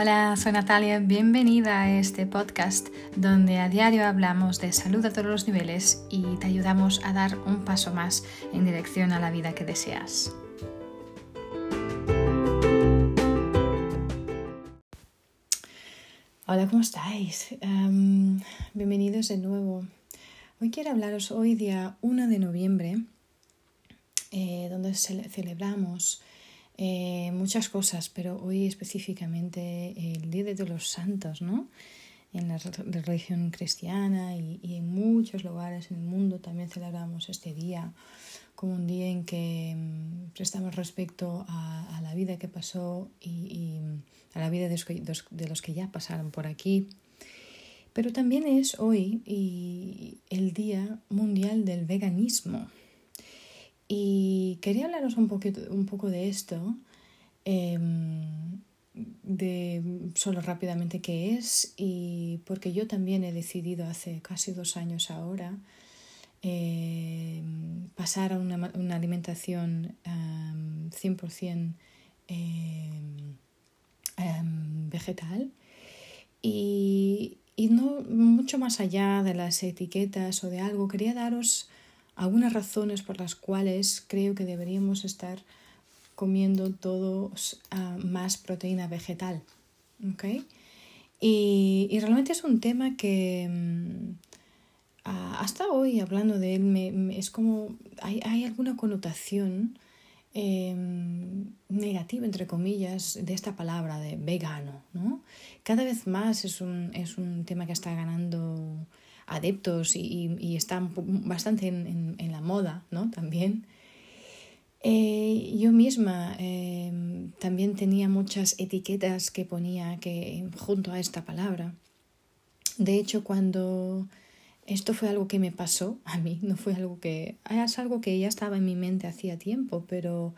Hola, soy Natalia, bienvenida a este podcast donde a diario hablamos de salud a todos los niveles y te ayudamos a dar un paso más en dirección a la vida que deseas. Hola, ¿cómo estáis? Em, bienvenidos de nuevo. Hoy quiero hablaros hoy día 1 de noviembre, eh, donde celebramos eh, muchas cosas, pero hoy específicamente el Día de los Santos, ¿no? En la religión cristiana y, en muchos lugares en el mundo también celebramos este día como un día en que mm, prestamos respecto a, la vida que pasó y, a la vida de los, que, ya pasaron por aquí. Pero también es hoy el Día Mundial del Veganismo. Y quería hablaros un, poquito, un poco de esto, em, de solo rápidamente qué es, y porque yo también he decidido hace casi dos años ahora eh, pasar a una, una alimentación 100% vegetal. Y, y, no mucho más allá de las etiquetas o de algo, quería daros algunas razones por las cuales creo que deberíamos estar comiendo todos ah, más proteína vegetal. ¿okay? Y, y, realmente es un tema que... Mm, hasta hoy hablando de él es como hay, hay alguna connotación em, negativa, entre comillas, de esta palabra de vegano. ¿no? Cada vez más es un, es un tema que está ganando adeptos y, y, está bastante en, la moda ¿no? también. Eh, yo misma em, también tenía muchas etiquetas que ponía que, junto a esta palabra. De hecho, cuando esto fue algo que me pasó a mí, no fue algo que... Es algo que ya estaba en mi mente hacía tiempo, pero,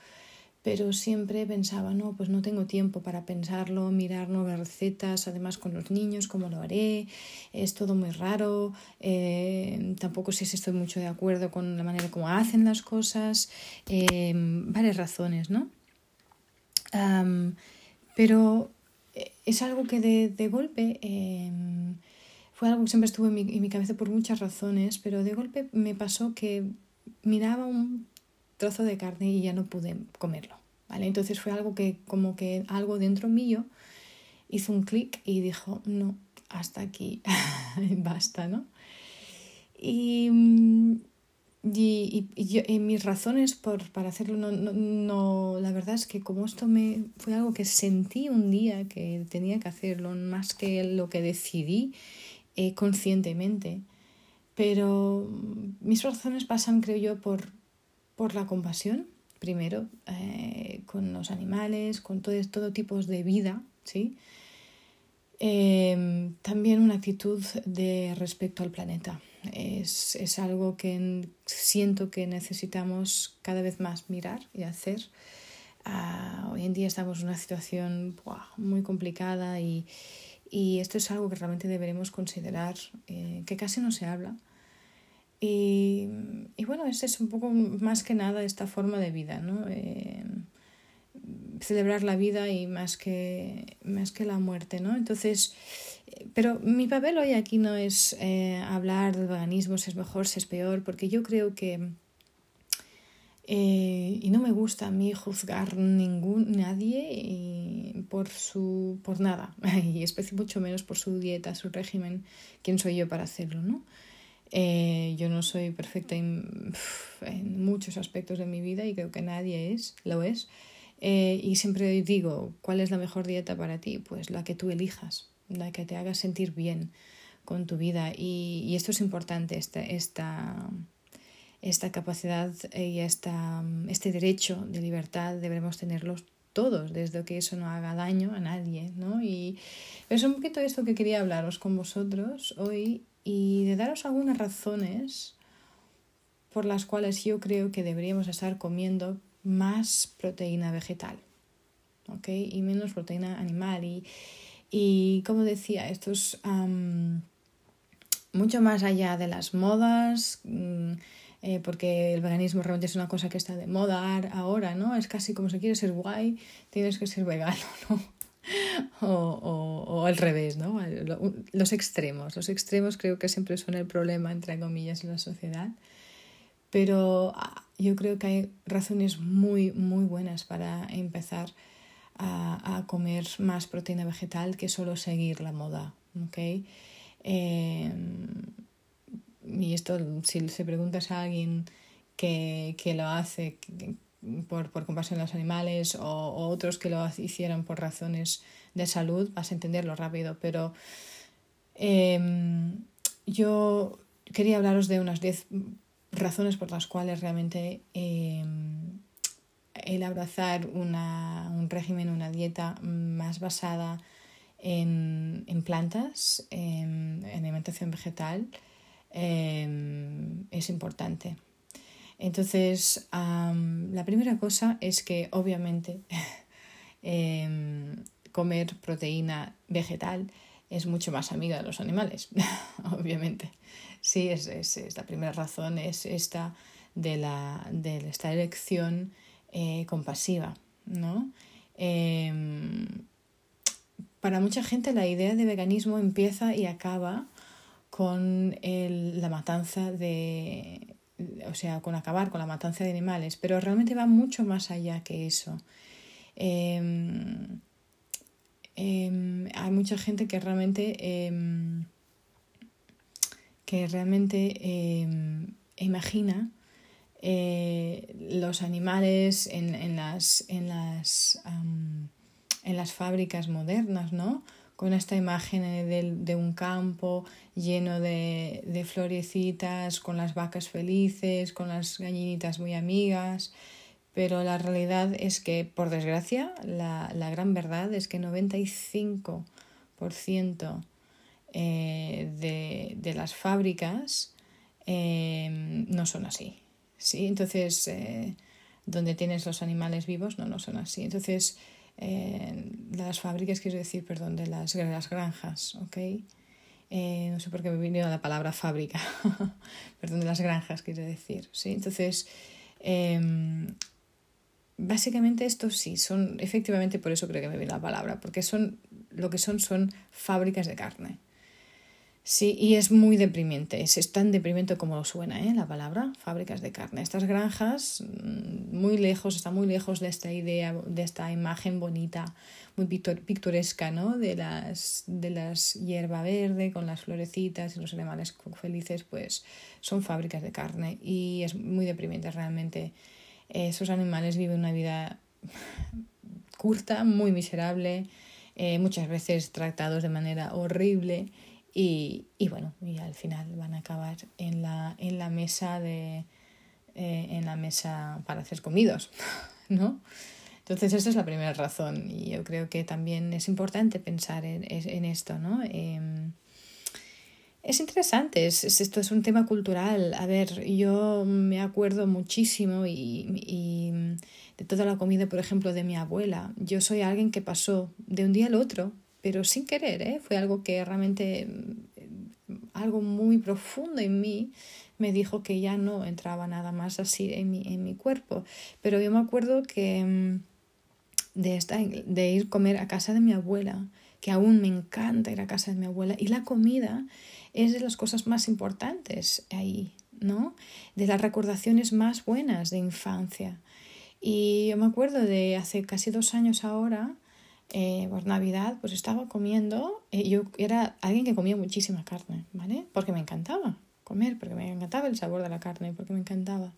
pero siempre pensaba, no, pues no tengo tiempo para pensarlo, mirar nuevas recetas, además con los niños, cómo lo haré, es todo muy raro, eh, tampoco sé si estoy mucho de acuerdo con la manera como hacen las cosas, eh, varias razones, ¿no? pero eh, es algo que de, de golpe em, fue algo que siempre estuvo en mi, en mi cabeza por muchas razones, pero de golpe me pasó que miraba un trozo de carne y ya no pude comerlo. ¿vale? Entonces fue algo que como que algo dentro mío hizo un clic y dijo, no, hasta aquí, basta, ¿no? Y, y, y, mis razones por, para hacerlo, no, no, no, la verdad es que como esto me fue algo que sentí un día que tenía que hacerlo, más que lo que decidí eh, conscientemente. Pero mis razones pasan, creo yo, por, por la compasión, primero, eh, con los animales, con todo, todo tipo de vida, ¿sí? Em, también una actitud de respeto al planeta. Es, es, algo que siento que necesitamos cada vez más mirar y hacer. Ah, hoy en día estamos en una situación muy complicada y, y esto es algo que realmente deberemos considerar, eh, que casi no se habla. Y, y, bueno, ese es un poco más que nada esta forma de vida, ¿no? Eh, celebrar la vida y más que, más que la muerte, ¿no? Entonces, pero mi papel hoy aquí no es eh, hablar de veganismo, si es mejor, si es peor, porque yo creo que eh, y no me gusta a mí juzgar ningún nadie por su por nada y mucho menos por su dieta su régimen quién soy yo para hacerlo no eh, yo no soy perfecta en, muchos aspectos de mi vida y creo que nadie es lo es. Eh, y siempre digo cuál es la mejor dieta para ti pues la que tú elijas la que te haga sentir bien con tu vida. Y, y esto es importante esta, esta esta capacidad y esta, este derecho de libertad debemos tenerlos todos, desde que eso no haga daño a nadie, ¿no? Y es un poquito esto que quería hablaros con vosotros hoy y de daros algunas razones por las cuales yo creo que deberíamos estar comiendo más proteína vegetal, ¿ok? Y menos proteína animal. Y, y como decía, esto es mucho más allá de las modas. Mm, eh, porque el veganismo realmente es una cosa que está de moda ahora, ¿no? Es casi como si quieres ser guay, tienes que ser vegano, ¿no? o, al revés, ¿no? Los extremos. Los extremos creo que siempre son el problema, entre comillas, en la sociedad. Pero ah, yo creo que hay razones muy, muy buenas para empezar a, comer más proteína vegetal que solo seguir la moda, ¿ok? Em, y esto, si se preguntas a alguien que, que lo hace por, por, compasión a los animales o, otros que lo hicieron por razones de salud, vas a entenderlo rápido. Pero em, yo quería hablaros de unas 10 razones por las cuales realmente em, el abrazar una, un régimen, una dieta más basada en, en plantas, en, alimentación vegetal, em, es importante. Entonces, la primera cosa es que obviamente em, comer proteína vegetal es mucho más amiga de los animales, obviamente. Sí, es, es, la primera razón, es esta de, la, de esta elección eh, compasiva, ¿no? Em, para mucha gente la idea de veganismo empieza y acaba con la matanza de, o sea, con acabar con la matanza de animales, pero realmente va mucho más allá que eso. Em, em, hay mucha gente que realmente que realmente imagina eh, los animales en, en las, en, las, en las fábricas modernas, ¿no? Con esta imagen de, de un campo lleno de, de, florecitas, con las vacas felices, con las gallinitas muy amigas. Pero la realidad es que, por desgracia, la, la gran verdad es que 95% eh, de, de las fábricas eh, no son así. ¿sí? Entonces, eh, donde tienes los animales vivos, no, no son así. Entonces, eh, las fábricas, quiero decir, perdón, de las, las granjas, ¿ok? Eh, no sé por qué me vino la palabra fábrica, perdón, de las granjas, quiero decir, ¿sí? Entonces, em, básicamente estos sí, son, efectivamente por eso creo que me viene la palabra, porque son, lo que son son fábricas de carne. Sí, y es muy deprimente, es, tan deprimente como lo suena ¿eh? la palabra, fábricas de carne. Estas granjas, mm, muy lejos, están muy lejos de esta idea, de esta imagen bonita, muy pictoresca, ¿no? De las, de las hierba verde con las florecitas y los animales felices, pues son fábricas de carne y es muy deprimente realmente. Esos animales viven una vida curta, muy miserable, eh, muchas veces tratados de manera horrible y, y, bueno, y al final van a acabar en la, en la mesa de eh, en la mesa para hacer comidos, ¿no? Entonces esa es la primera razón y yo creo que también es importante pensar en, en esto, ¿no? Em, es interesante, es, esto es un tema cultural. A ver, yo me acuerdo muchísimo y, y de toda la comida, por ejemplo, de mi abuela. Yo soy alguien que pasó de un día al otro pero sin querer, ¿eh? fue algo que realmente, mm, algo muy profundo en mí me dijo que ya no entraba nada más así en mi, en mi cuerpo. Pero yo me acuerdo que mm, de, esta, de ir comer a casa de mi abuela, que aún me encanta ir a casa de mi abuela, y la comida es de las cosas más importantes ahí, ¿no? De las recordaciones más buenas de infancia. Y yo me acuerdo de hace casi dos años ahora, eh, por Navidad, pues estaba comiendo, eh, yo era alguien que comía muchísima carne, ¿vale? Porque me encantaba comer, porque me encantaba el sabor de la carne, porque me encantaba.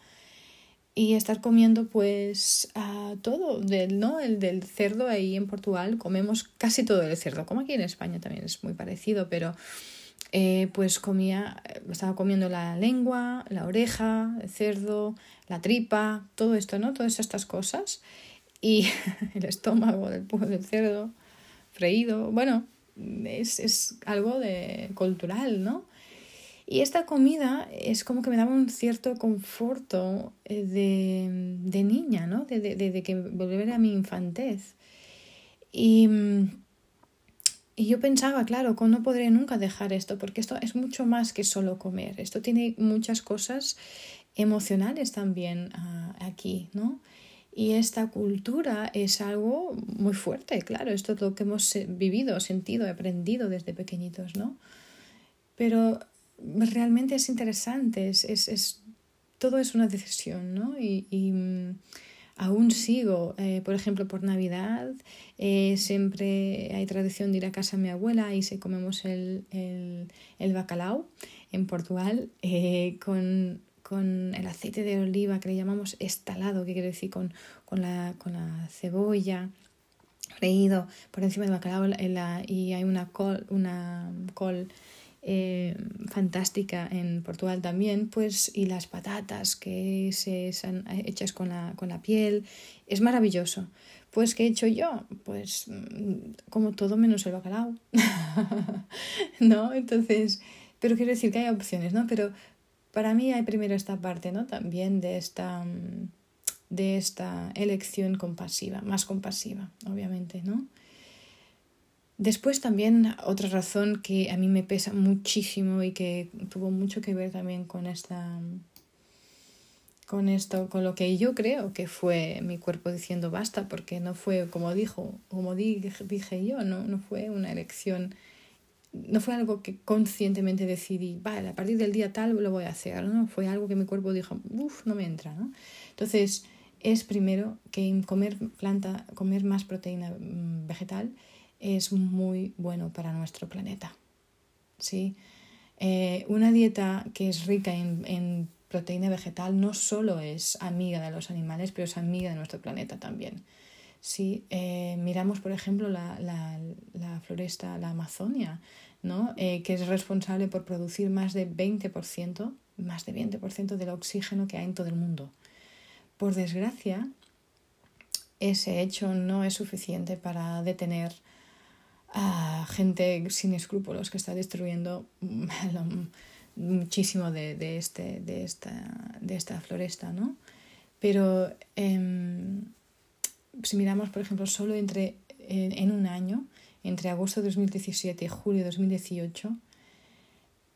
Y estar comiendo pues a todo, del, ¿no? El del cerdo ahí en Portugal, comemos casi todo el cerdo, como aquí en España también es muy parecido, pero eh, pues comía, estaba comiendo la lengua, la oreja, el cerdo, la tripa, todo esto, ¿no? Todas estas cosas y el estómago del, del cerdo freído, bueno, es, es algo de cultural, ¿no? Y esta comida es como que me daba un cierto conforto eh, de, de niña, ¿no? De, de, de, que volver a mi infantez. Y, y yo pensaba, claro, no podré nunca dejar esto, porque esto es mucho más que solo comer. Esto tiene muchas cosas emocionales también ah, aquí, ¿no? Y esta cultura es algo muy fuerte, claro, esto es lo que hemos vivido, sentido, aprendido desde pequeñitos, ¿no? Pero realmente es interesante, es, es, todo es una decisión, ¿no? Y, y mm, aún sigo, eh, por ejemplo, por Navidad, eh, siempre hay tradición de ir a casa de mi abuela y se comemos el, el, el bacalao en Portugal eh, con con el aceite de oliva que le llamamos estalado, que quiere decir con, con, la, con la cebolla freído por encima del bacalao y hay una col, una col eh, fantástica en Portugal también, pues y las patatas que se están hechas con la, con la piel, es maravilloso. Pues, ¿qué he hecho yo? Pues como todo menos el bacalao, ¿no? Entonces, pero quiero decir que hay opciones, ¿no? Pero para mí hay primero esta parte, ¿no? También de esta, mm, de esta elección compasiva, más compasiva, obviamente, ¿no? Después también otra razón que a mí me pesa muchísimo y que tuvo mucho que ver también con esta con esto, con lo que yo creo que fue mi cuerpo diciendo basta, porque no fue como dijo, como dije yo, no, no fue una elección no fue algo que conscientemente decidí, vale, a partir del día tal lo voy a hacer, ¿no? Fue algo que mi cuerpo dijo, uff, no me entra. Entonces, es primero que comer planta, comer más proteína mm, vegetal es muy bueno para nuestro planeta, ¿sí? Eh, una dieta que es rica en, en proteína vegetal no solo es amiga de los animales, pero es amiga de nuestro planeta también. Si eh, miramos, por ejemplo, la, la, la floresta, la Amazonia, ¿no? Eh, que es responsable por producir más de 20%, más de 20% del oxígeno que hay en todo el mundo. Por desgracia, ese hecho no es suficiente para detener a gente sin escrúpulos que está destruyendo muchísimo de, de, este, de, esta, de esta floresta, ¿no? Pero em, si miramos, por ejemplo, solo entre en, un año, entre agosto de 2017 y julio de 2018,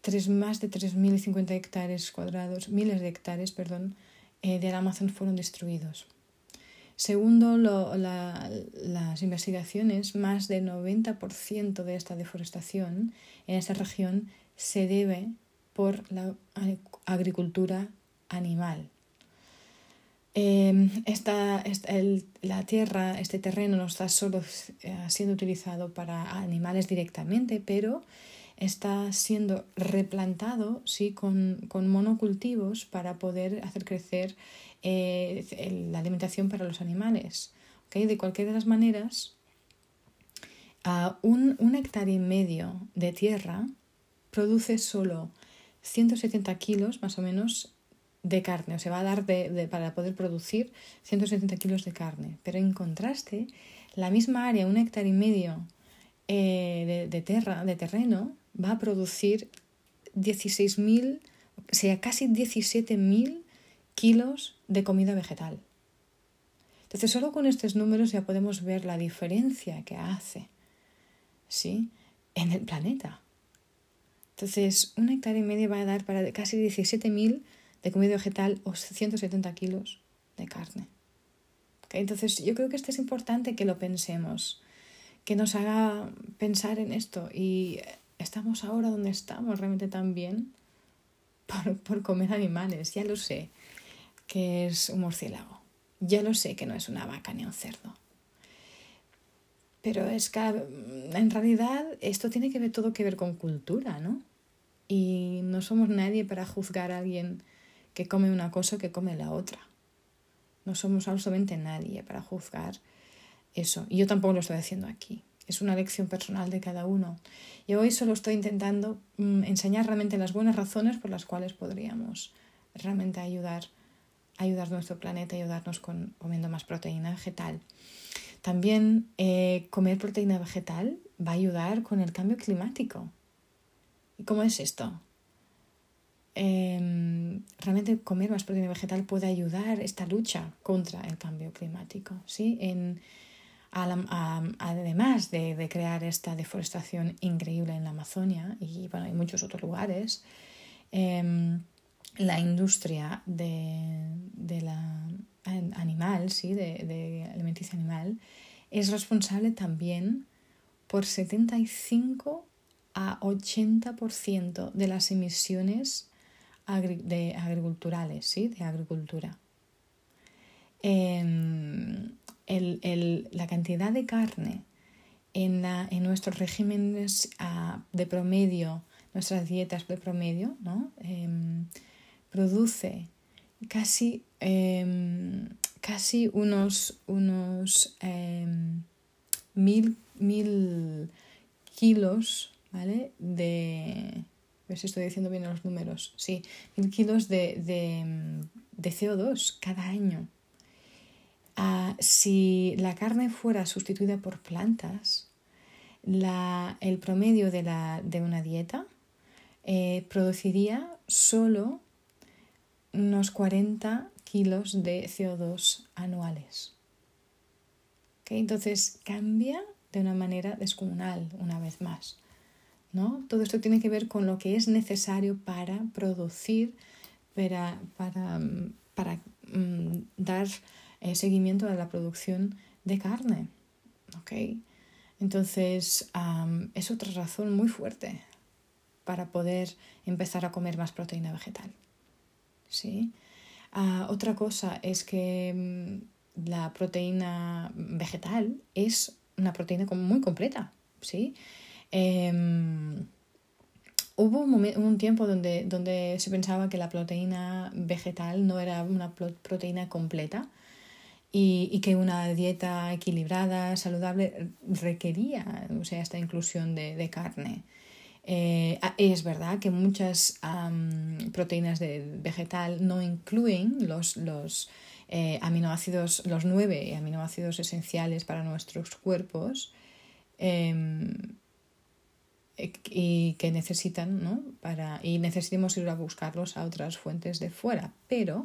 tres, más de 3.050 hectáreas cuadrados, miles de hectáreas, perdón, eh, del Amazon fueron destruidos. Segundo las investigaciones, más del 90% de esta deforestación en esta región se debe por la agricultura animal. Em, esta, la tierra, este terreno no está solo eh, siendo utilizado para animales directamente, pero está siendo replantado ¿sí? con, con monocultivos para poder hacer crecer eh, la alimentación para los animales. ¿okay? De cualquier de las maneras, un, un hectárea y medio de tierra produce solo 170 kilos más o menos de carne, o se va a dar de, para poder producir 170 kilos de carne. Pero en contraste, la misma área, un hectárea y medio eh, de, tierra, de terreno, va a producir 16.000, o sea, casi 17.000 kilos de comida vegetal. Entonces, solo con estos números ya podemos ver la diferencia que hace ¿sí? en el planeta. Entonces, un hectárea y medio va a dar para casi 17.000 de comida vegetal o 170 kilos de carne. Entonces yo creo que esto es importante que lo pensemos, que nos haga pensar en esto y estamos ahora donde estamos realmente tan bien por, por comer animales. Ya lo sé que es un murciélago, ya lo sé que no es una vaca ni un cerdo. Pero es que en realidad esto tiene que ver todo que ver con cultura, ¿no? Y no somos nadie para juzgar a alguien que come una cosa que come la otra. No somos absolutamente nadie para juzgar eso. Y yo tampoco lo estoy haciendo aquí. Es una lección personal de cada uno. Y hoy solo estoy intentando mm, enseñar realmente las buenas razones por las cuales podríamos realmente ayudar, ayudar a nuestro planeta, ayudarnos con comiendo más proteína vegetal. También eh, comer proteína vegetal va a ayudar con el cambio climático. ¿Y cómo es esto? Em, realmente comer más proteína vegetal puede ayudar esta lucha contra el cambio climático. ¿sí? En, además de, crear esta deforestación increíble en la Amazonia y bueno, en muchos otros lugares, em, la industria de, de, la animal, ¿sí? de, de alimenticia animal, es responsable también por 75 a 80% de las emisiones de agriculturales, ¿sí? de agricultura. Em, la cantidad de carne en, en nuestros regímenes ah, de promedio, nuestras dietas de promedio, ¿no? Em, produce casi, em, casi unos, unos mil, mil kilos ¿vale? de... A ver si estoy diciendo bien los números. Sí, mil kilos de, de, CO2 cada año. Ah, si la carne fuera sustituida por plantas, la, el promedio de, la, de una dieta eh, produciría solo unos 40 kilos de CO2 anuales. Entonces cambia de una manera descomunal una vez más. ¿No? Todo esto tiene que ver con lo que es necesario para producir, para, para, para mm, dar eh, seguimiento a la producción de carne. Entonces, es otra razón muy fuerte para poder empezar a comer más proteína vegetal. ¿sí? Ah, otra cosa es que mm, la proteína vegetal es una proteína muy completa. ¿sí? Em, hubo un, tiempo donde, donde se pensaba que la proteína vegetal no era una proteína completa y, que una dieta equilibrada, saludable, requería o sea, esta inclusión de, carne. Eh, es verdad que muchas proteínas de vegetal no incluyen los, los eh, aminoácidos, los nueve aminoácidos esenciales para nuestros cuerpos em, y que necesitan, ¿no? Para, y necesitemos ir a buscarlos a otras fuentes de fuera. Pero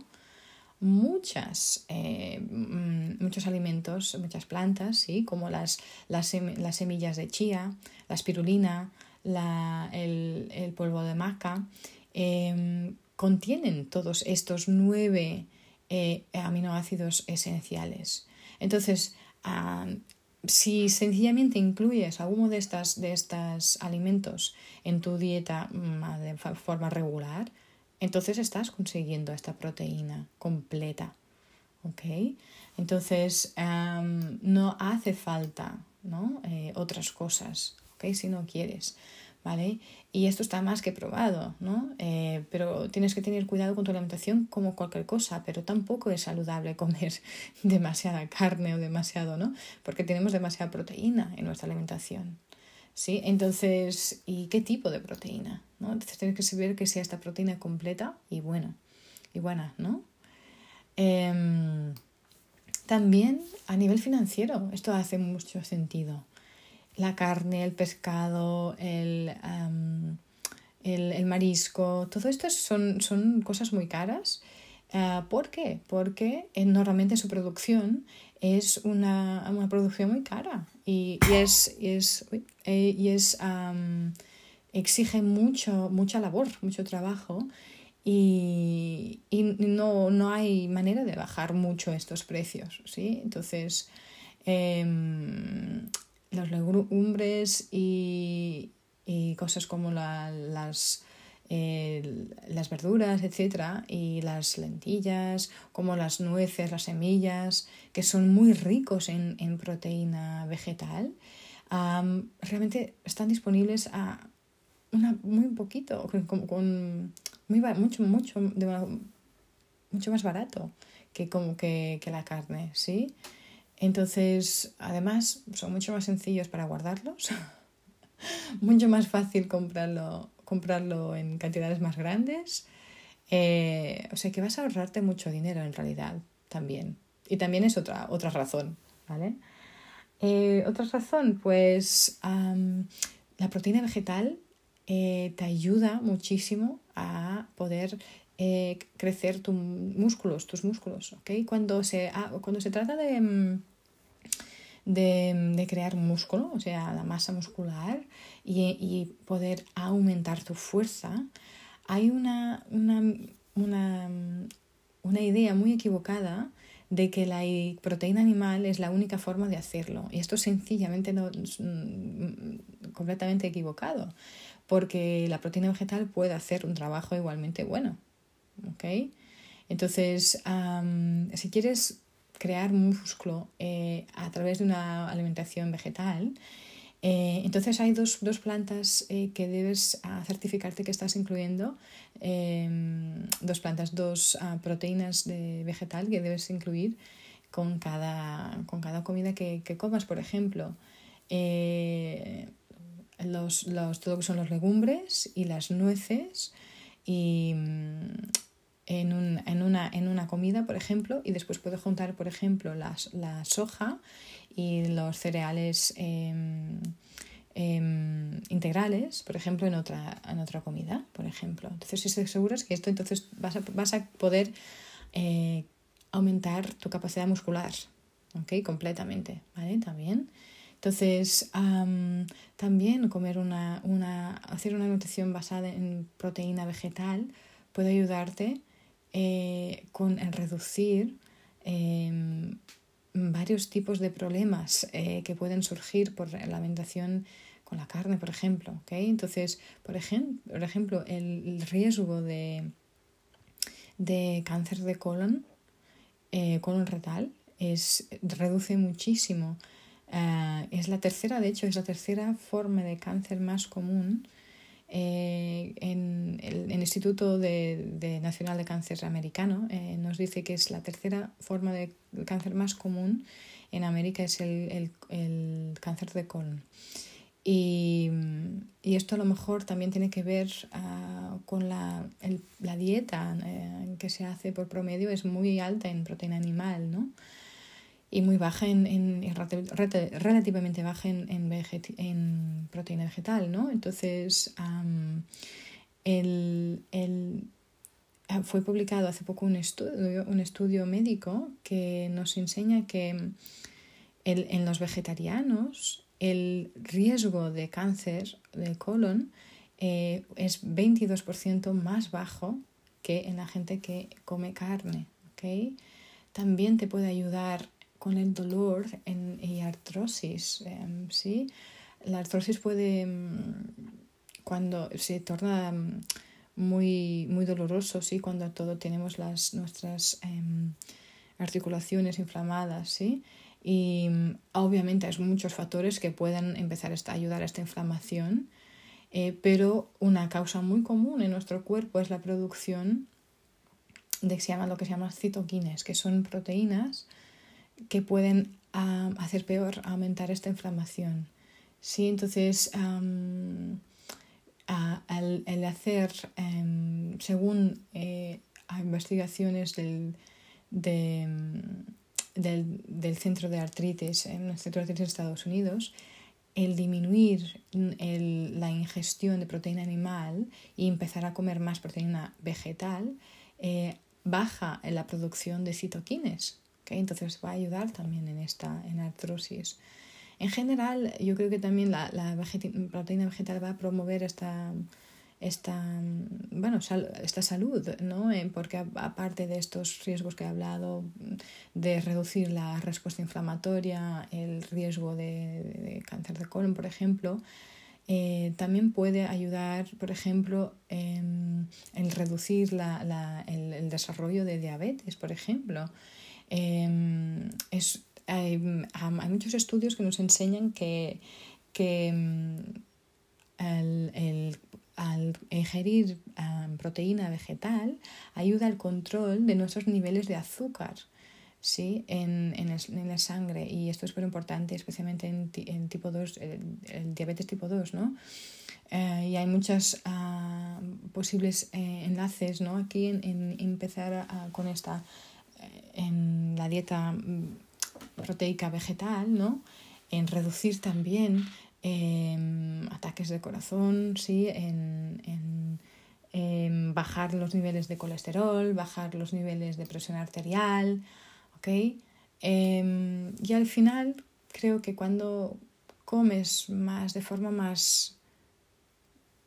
muchas, eh, mm, muchos alimentos, muchas plantas, ¿sí? como las, las, semillas de chía, la espirulina, la, el, polvo de maca, em, contienen todos estos nueve eh, aminoácidos esenciales. Entonces, ah, si sencillamente incluyes alguno de estos de estas alimentos en tu dieta mm, de forma regular, entonces estás consiguiendo esta proteína completa. ¿Ok? Entonces no hace falta ¿no? Eh, otras cosas, ¿ok? Si no quieres. ¿Vale? Y esto está más que probado, ¿no? Eh, pero tienes que tener cuidado con tu alimentación como cualquier cosa, pero tampoco es saludable comer demasiada carne o demasiado, ¿no? Porque tenemos demasiada proteína en nuestra alimentación, ¿sí? Entonces, ¿y qué tipo de proteína? ¿no? Entonces tienes que saber que sea esta proteína completa y buena, y buena, ¿no? Em, también a nivel financiero, esto hace mucho sentido. La carne, el pescado, el, el, marisco, todo esto son, son cosas muy caras. Uh, ¿Por qué? Porque eh, normalmente su producción es una, una producción muy cara y, y es, y es, eh, y es exige mucho, mucha labor, mucho trabajo y, y no, no, hay manera de bajar mucho estos precios. ¿sí? Entonces, em, los legumbres y, y cosas como la, las, las verduras, etcétera, y las lentillas, como las nueces, las semillas, que son muy ricos en, en proteína vegetal, realmente están disponibles a una, muy poquito, con, con mucho, mucho, mucho más barato que, como que, que la carne, ¿sí? Entonces, además, son mucho más sencillos para guardarlos, mucho más fácil comprarlo, comprarlo en cantidades más grandes. Eh, o sea que vas a ahorrarte mucho dinero en realidad también. Y también es otra, otra razón, ¿vale? Eh, otra razón, pues la proteína vegetal eh, te ayuda muchísimo a poder crecer tus músculos, tus músculos, ¿ok? Cuando se, ah, cuando se trata de, mm, de, de, crear músculo, o sea, la masa muscular y, y poder aumentar tu fuerza, hay una, una, una, una idea muy equivocada de que la proteína animal es la única forma de hacerlo. Y esto es sencillamente no, mm, completamente equivocado, porque la proteína vegetal puede hacer un trabajo igualmente bueno. ¿okay? Entonces, si quieres crear músculo eh, a través de una alimentación vegetal, eh, entonces hay dos, dos plantas eh, que debes ah, certificarte que estás incluyendo, em, dos plantas, dos ah, proteínas de vegetal que debes incluir con cada, con cada comida que, que comas. Por ejemplo, los, los, todo lo que son los legumbres y las nueces y mm, en, un, en, una, en una comida, por ejemplo, y después puedes juntar, por ejemplo, las, la soja y los cereales em, em, integrales, por ejemplo, en otra, en otra comida, por ejemplo. Entonces, si te aseguras que esto, entonces vas a, vas a poder eh, aumentar tu capacidad muscular, ¿ok? Completamente, ¿vale? También. Entonces, también comer una, una, hacer una nutrición basada en proteína vegetal puede ayudarte eh, con reducir em, varios tipos de problemas eh, que pueden surgir por la alimentación con la carne, por ejemplo. ¿okay? Entonces, por, por ejemplo, el, riesgo de, de, cáncer de colon, eh, colon retal, es, reduce muchísimo. Es la tercera, de hecho, es la tercera forma de cáncer más común eh, en el, Instituto de, Nacional de Cáncer Americano eh, nos dice que es la tercera forma de cáncer más común en América, es el, cáncer de colon. Y, esto a lo mejor también tiene que ver ah, con la, la dieta eh, que se hace por promedio, es muy alta en proteína animal, ¿no? Y muy baja en, en, relativamente baja en, en, proteína vegetal, ¿no? Entonces, el, el, ah, fue publicado hace poco un estudio, un estudio médico que nos enseña que el, en los vegetarianos el riesgo de cáncer de colon eh, es 22% más bajo que en la gente que come carne. ¿okay? También te puede ayudar con el dolor en, y artrosis. Em, ¿sí? La artrosis puede, mm, cuando se torna mm, muy, muy doloroso, ¿sí? cuando todo tenemos las, nuestras em, articulaciones inflamadas, ¿sí? Y obviamente hay muchos factores que pueden empezar a ayudar a esta inflamación, eh, pero una causa muy común en nuestro cuerpo es la producción de que se llama, lo que se llama citoquines, que son proteínas que pueden hacer peor, aumentar esta inflamación. ¿sí? Entonces, el hacer, em, según eh, investigaciones del, del, centro de artritis, en el centro de artritis de Estados Unidos, el disminuir la ingestión de proteína animal y empezar a comer más proteína vegetal, eh, baja la producción de citoquines, entonces va a ayudar también en esta en artrosis. En general, yo creo que también la, proteína vegetal va a promover esta, esta, bueno, esta salud, ¿no? Eh, porque aparte de estos riesgos que he hablado, de reducir la respuesta inflamatoria, el riesgo de, cáncer de colon, por ejemplo, eh, también puede ayudar, por ejemplo, en, reducir la, el, desarrollo de diabetes, por ejemplo. Em, es, hay, muchos estudios que nos enseñan que, que em, al ingerir proteína vegetal ayuda al control de nuestros niveles de azúcar ¿sí? en, en, la sangre y esto es muy importante especialmente en, en tipo 2, el, diabetes tipo 2 ¿no? Eh, y hay muchos ah, posibles eh, enlaces ¿no? aquí en, empezar con esta en la dieta mm, proteica vegetal, ¿no? en reducir también em, ataques de corazón, ¿sí? en, en, bajar los niveles de colesterol, bajar los niveles de presión arterial, ¿ok? Em, y al final creo que cuando comes más de forma más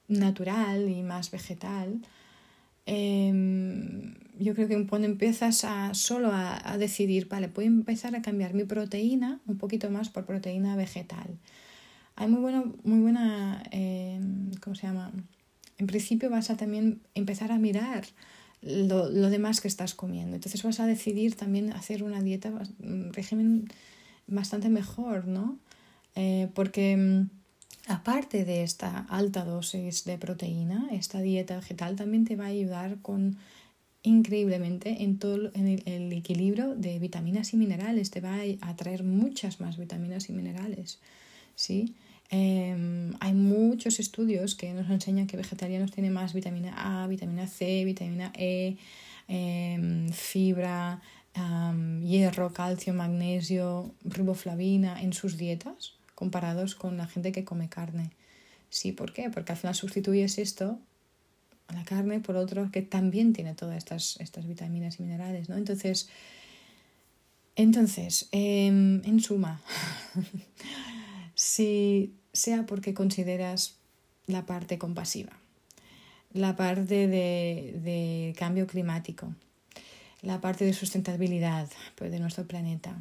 natural y más vegetal, em, yo creo que cuando empiezas a solo a, decidir, vale, voy a empezar a cambiar mi proteína un poquito más por proteína vegetal. Hay muy, bueno, muy buena, eh, ¿cómo se llama? En principio vas a también empezar a mirar lo, lo, demás que estás comiendo. Entonces vas a decidir también hacer una dieta, un régimen bastante mejor, ¿no? Eh, porque mm, aparte de esta alta dosis de proteína, esta dieta vegetal también te va a ayudar con increíblemente en todo en el, equilibrio de vitaminas y minerales, te va a traer muchas más vitaminas y minerales, ¿sí? Em, hay muchos estudios que nos enseñan que vegetarianos tienen más vitamina A, vitamina C, vitamina E, em, fibra, hierro, calcio, magnesio, riboflavina en sus dietas comparados con la gente que come carne. Sí, ¿por qué? Porque al final sustituyes esto, la carne, por otro que también tiene todas estas, estas vitaminas y minerales, ¿no? Entonces, entonces em, en suma, si sea porque consideras la parte compasiva, la parte de, de cambio climático, la parte de sustentabilidad pues, de nuestro planeta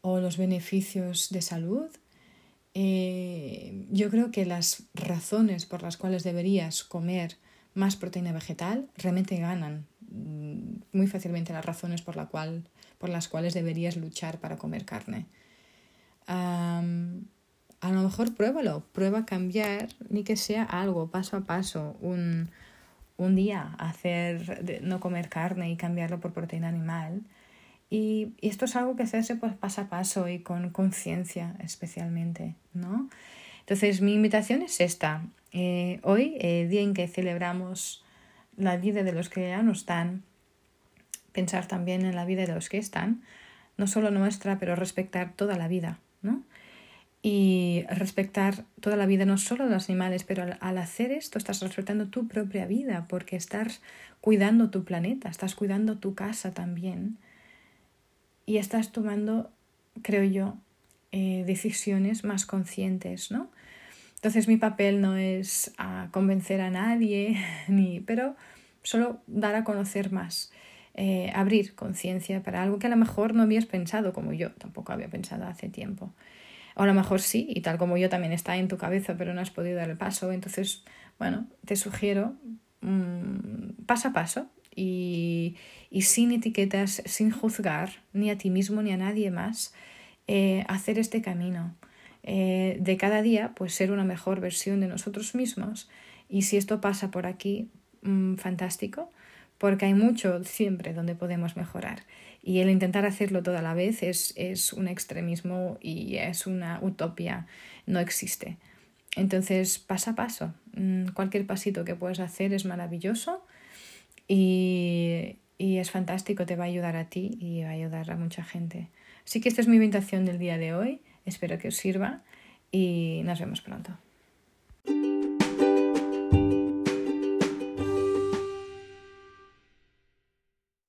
o los beneficios de salud, eh, yo creo que las razones por las cuales deberías comer más proteína vegetal realmente ganan mm, muy fácilmente las razones por, la cual, por las cuales deberías luchar para comer carne. a lo mejor pruébalo, prueba cambiar, ni que sea algo paso a paso, un, un día hacer no comer carne y cambiarlo por proteína animal. Y, esto es algo que se hace pues, paso a paso y con conciencia especialmente, ¿no? Entonces mi invitación es esta. Eh, hoy, el día en que celebramos la vida de los que ya no están, pensar también en la vida de los que están, no solo nuestra, pero respetar toda la vida, ¿no? y respetar toda la vida, no solo de los animales, pero al, hacer esto estás respetando tu propia vida porque estás cuidando tu planeta, estás cuidando tu casa también y estás tomando, creo yo, eh, decisiones más conscientes, ¿no? Entonces mi papel no es a convencer a nadie, ni, pero solo dar a conocer más, eh, abrir conciencia para algo que a lo mejor no habías pensado como yo, tampoco había pensado hace tiempo. O a lo mejor sí, y tal como yo también está en tu cabeza, pero no has podido dar el paso. Entonces, bueno, te sugiero mm, paso a paso y, y, sin etiquetas, sin juzgar ni a ti mismo ni a nadie más, eh, hacer este camino. Eh, de cada día, pues ser una mejor versión de nosotros mismos. Y si esto pasa por aquí, mm, fantástico, porque hay mucho siempre donde podemos mejorar. Y el intentar hacerlo toda la vez es, es un extremismo y es una utopía, no existe. Entonces, paso a paso, mm, cualquier pasito que puedas hacer es maravilloso y, y es fantástico, te va a ayudar a ti y va a ayudar a mucha gente. Así que esta es mi invitación del día de hoy, espero que os sirva y nos vemos pronto.